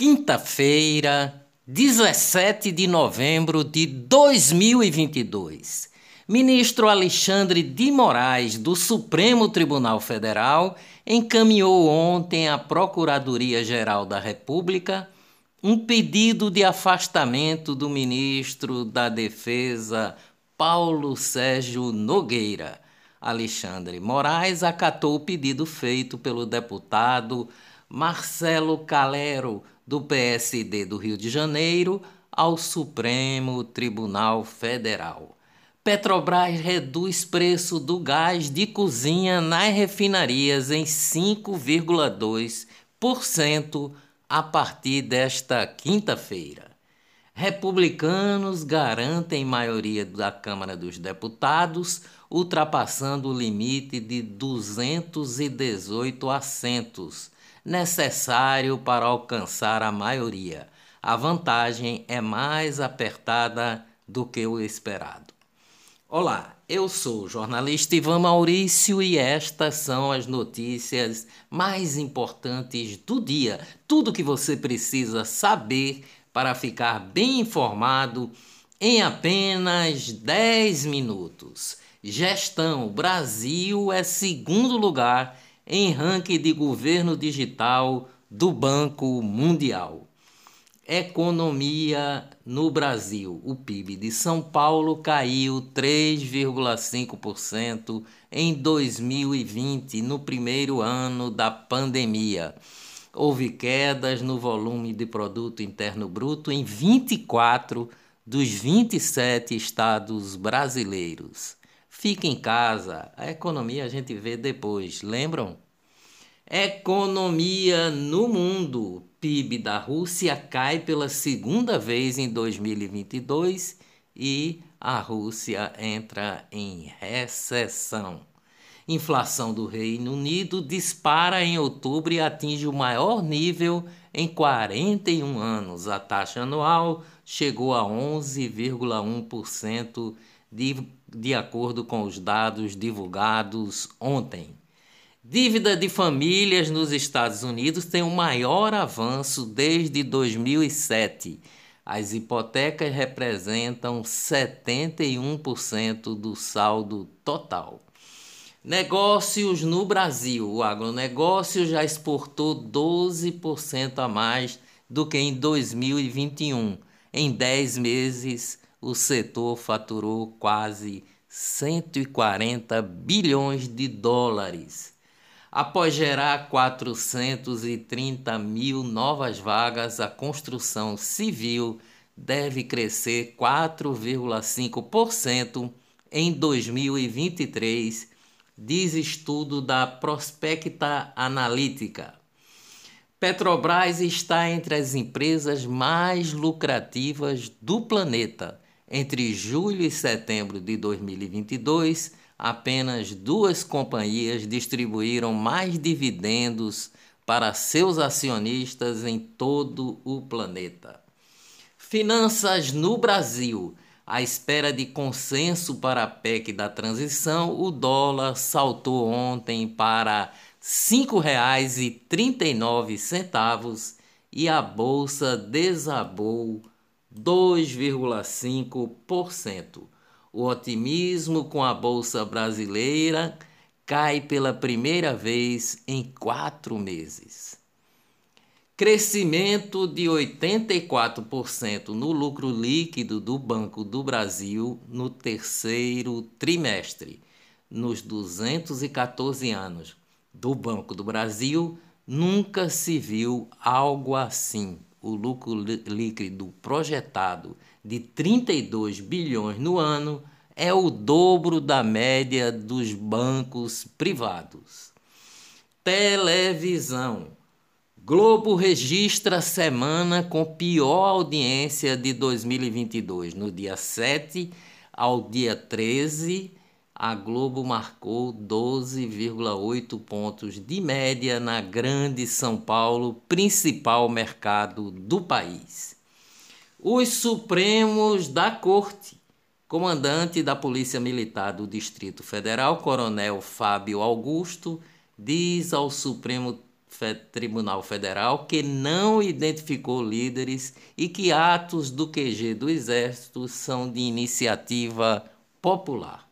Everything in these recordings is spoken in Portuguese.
quinta-feira, 17 de novembro de 2022. Ministro Alexandre de Moraes, do Supremo Tribunal Federal, encaminhou ontem à Procuradoria-Geral da República um pedido de afastamento do ministro da Defesa, Paulo Sérgio Nogueira. Alexandre Moraes acatou o pedido feito pelo deputado Marcelo Calero, do PSD do Rio de Janeiro, ao Supremo Tribunal Federal. Petrobras reduz preço do gás de cozinha nas refinarias em 5,2% a partir desta quinta-feira. Republicanos garantem maioria da Câmara dos Deputados, ultrapassando o limite de 218 assentos necessário para alcançar a maioria. A vantagem é mais apertada do que o esperado. Olá, eu sou o jornalista Ivan Maurício e estas são as notícias mais importantes do dia. Tudo que você precisa saber para ficar bem informado em apenas 10 minutos. Gestão: Brasil é segundo lugar em ranking de governo digital do Banco Mundial. Economia no Brasil. O PIB de São Paulo caiu 3,5% em 2020, no primeiro ano da pandemia. Houve quedas no volume de produto interno bruto em 24 dos 27 estados brasileiros. Fique em casa, a economia a gente vê depois, lembram? Economia no mundo. PIB da Rússia cai pela segunda vez em 2022 e a Rússia entra em recessão. Inflação do Reino Unido dispara em outubro e atinge o maior nível em 41 anos. A taxa anual chegou a 11,1% de, de acordo com os dados divulgados ontem. Dívida de famílias nos Estados Unidos tem o maior avanço desde 2007. As hipotecas representam 71% do saldo total. Negócios no Brasil. O agronegócio já exportou 12% a mais do que em 2021. Em 10 meses, o setor faturou quase 140 bilhões de dólares. Após gerar 430 mil novas vagas, a construção civil deve crescer 4,5% em 2023, diz estudo da Prospecta Analítica. Petrobras está entre as empresas mais lucrativas do planeta entre julho e setembro de 2022, apenas duas companhias distribuíram mais dividendos para seus acionistas em todo o planeta. Finanças no Brasil. À espera de consenso para a PEC da transição, o dólar saltou ontem para R$ 5,39 e a bolsa desabou 2,5%. O otimismo com a Bolsa Brasileira cai pela primeira vez em quatro meses. Crescimento de 84% no lucro líquido do Banco do Brasil no terceiro trimestre. Nos 214 anos do Banco do Brasil, nunca se viu algo assim o lucro líquido projetado de 32 bilhões no ano é o dobro da média dos bancos privados. Televisão. Globo registra semana com pior audiência de 2022. No dia 7 ao dia 13, a Globo marcou 12,8 pontos de média na Grande São Paulo, principal mercado do país. Os Supremos da Corte, comandante da Polícia Militar do Distrito Federal, Coronel Fábio Augusto, diz ao Supremo Tribunal Federal que não identificou líderes e que atos do QG do Exército são de iniciativa popular.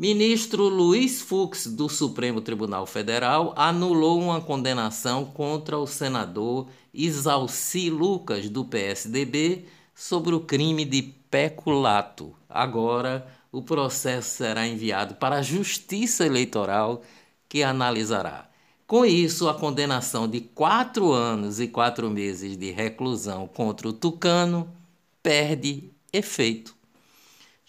Ministro Luiz Fux, do Supremo Tribunal Federal, anulou uma condenação contra o senador Isalci Lucas, do PSDB, sobre o crime de peculato. Agora, o processo será enviado para a Justiça Eleitoral, que analisará. Com isso, a condenação de quatro anos e quatro meses de reclusão contra o Tucano perde efeito.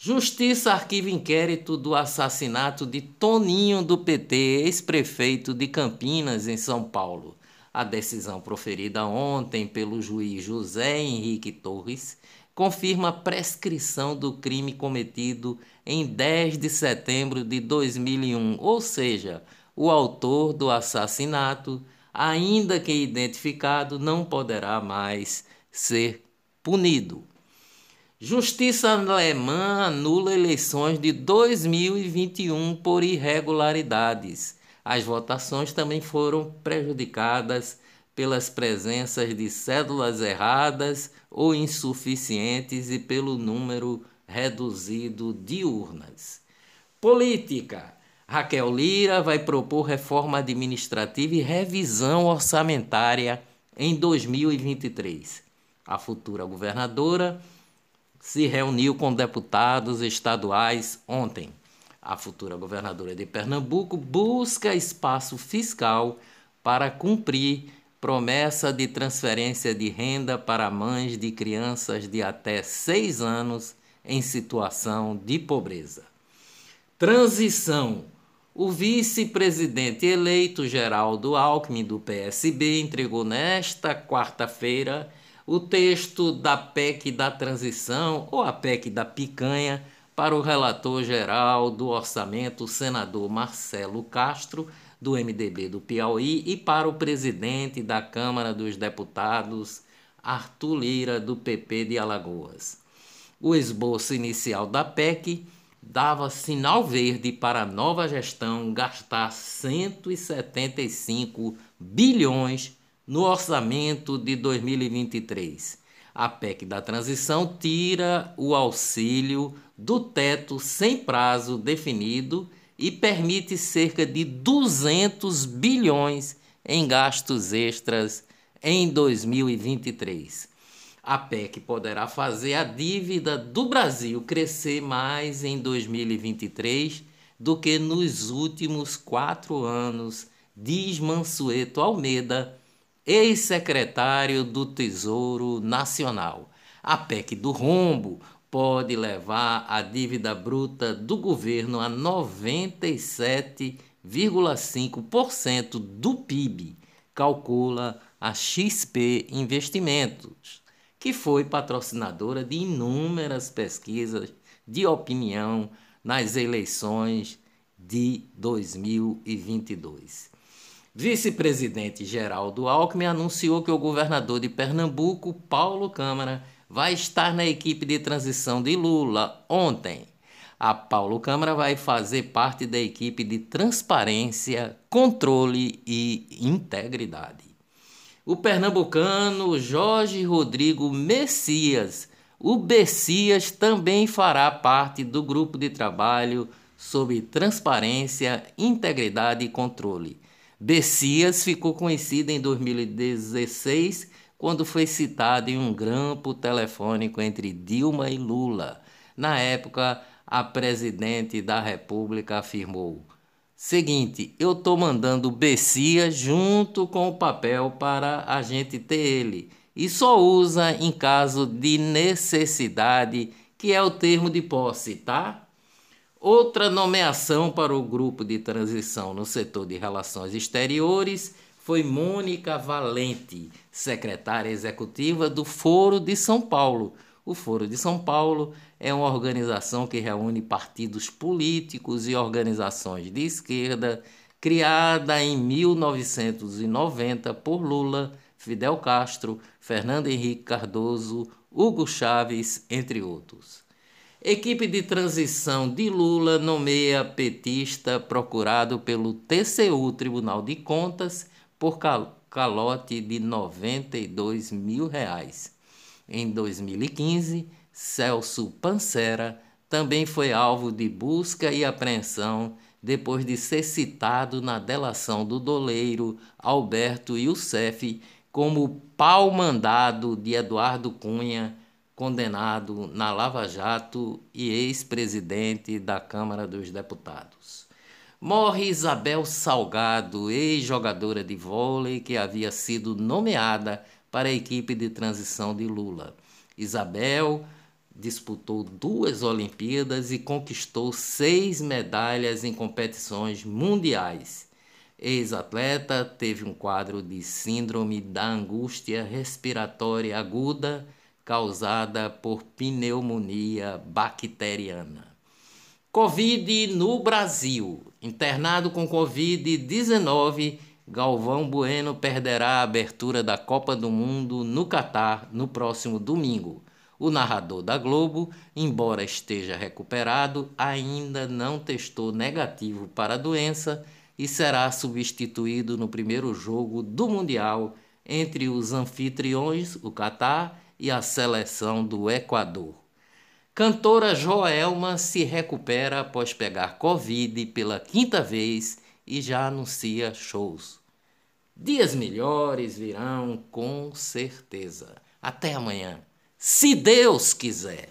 Justiça arquiva inquérito do assassinato de Toninho do PT, ex-prefeito de Campinas, em São Paulo. A decisão proferida ontem pelo juiz José Henrique Torres confirma a prescrição do crime cometido em 10 de setembro de 2001, ou seja, o autor do assassinato, ainda que identificado, não poderá mais ser punido. Justiça alemã anula eleições de 2021 por irregularidades. As votações também foram prejudicadas pelas presenças de cédulas erradas ou insuficientes e pelo número reduzido de urnas. Política. Raquel Lira vai propor reforma administrativa e revisão orçamentária em 2023. A futura governadora se reuniu com deputados estaduais ontem. A futura governadora de Pernambuco busca espaço fiscal para cumprir promessa de transferência de renda para mães de crianças de até seis anos em situação de pobreza. Transição. O vice-presidente eleito Geraldo Alckmin, do PSB, entregou nesta quarta-feira o texto da PEC da transição ou a PEC da picanha para o relator geral do orçamento, senador Marcelo Castro, do MDB do Piauí, e para o presidente da Câmara dos Deputados, Arthur Lira, do PP de Alagoas. O esboço inicial da PEC dava sinal verde para a nova gestão gastar 175 bilhões no orçamento de 2023. A PEC da transição tira o auxílio do teto sem prazo definido e permite cerca de 200 bilhões em gastos extras em 2023. A PEC poderá fazer a dívida do Brasil crescer mais em 2023 do que nos últimos quatro anos, diz Mansueto Almeida, ex-secretário do Tesouro Nacional. A PEC do rombo pode levar a dívida bruta do governo a 97,5% do PIB, calcula a XP Investimentos, que foi patrocinadora de inúmeras pesquisas de opinião nas eleições de 2022. Vice-presidente Geraldo Alckmin anunciou que o governador de Pernambuco, Paulo Câmara, vai estar na equipe de transição de Lula ontem. A Paulo Câmara vai fazer parte da equipe de transparência, controle e integridade. O pernambucano Jorge Rodrigo Messias, o Bessias, também fará parte do grupo de trabalho sobre transparência, integridade e controle Bessias ficou conhecido em 2016 quando foi citado em um grampo telefônico entre Dilma e Lula. Na época, a presidente da República afirmou: Seguinte, eu estou mandando Bessias junto com o papel para a gente ter ele. E só usa em caso de necessidade, que é o termo de posse, tá? Outra nomeação para o grupo de transição no setor de relações exteriores foi Mônica Valente, secretária executiva do Foro de São Paulo. O Foro de São Paulo é uma organização que reúne partidos políticos e organizações de esquerda, criada em 1990 por Lula, Fidel Castro, Fernando Henrique Cardoso, Hugo Chávez, entre outros. Equipe de transição de Lula nomeia petista procurado pelo TCU Tribunal de Contas por calote de 92 mil reais. Em 2015, Celso Pancera também foi alvo de busca e apreensão depois de ser citado na delação do doleiro Alberto Youssef como pau mandado de Eduardo Cunha, condenado na Lava Jato e ex-presidente da Câmara dos Deputados. Morre Isabel Salgado, ex-jogadora de vôlei que havia sido nomeada para a equipe de transição de Lula. Isabel disputou duas Olimpíadas e conquistou seis medalhas em competições mundiais. Ex-atleta teve um quadro de síndrome da angústia respiratória aguda causada por pneumonia bacteriana. Covid no Brasil. Internado com Covid-19, Galvão Bueno perderá a abertura da Copa do Mundo no Catar no próximo domingo. O narrador da Globo, embora esteja recuperado, ainda não testou negativo para a doença e será substituído no primeiro jogo do Mundial entre os anfitriões, o Catar, e a seleção do Equador. Cantora Joelma se recupera após pegar Covid pela quinta vez e já anuncia shows. Dias melhores virão com certeza. Até amanhã se Deus quiser.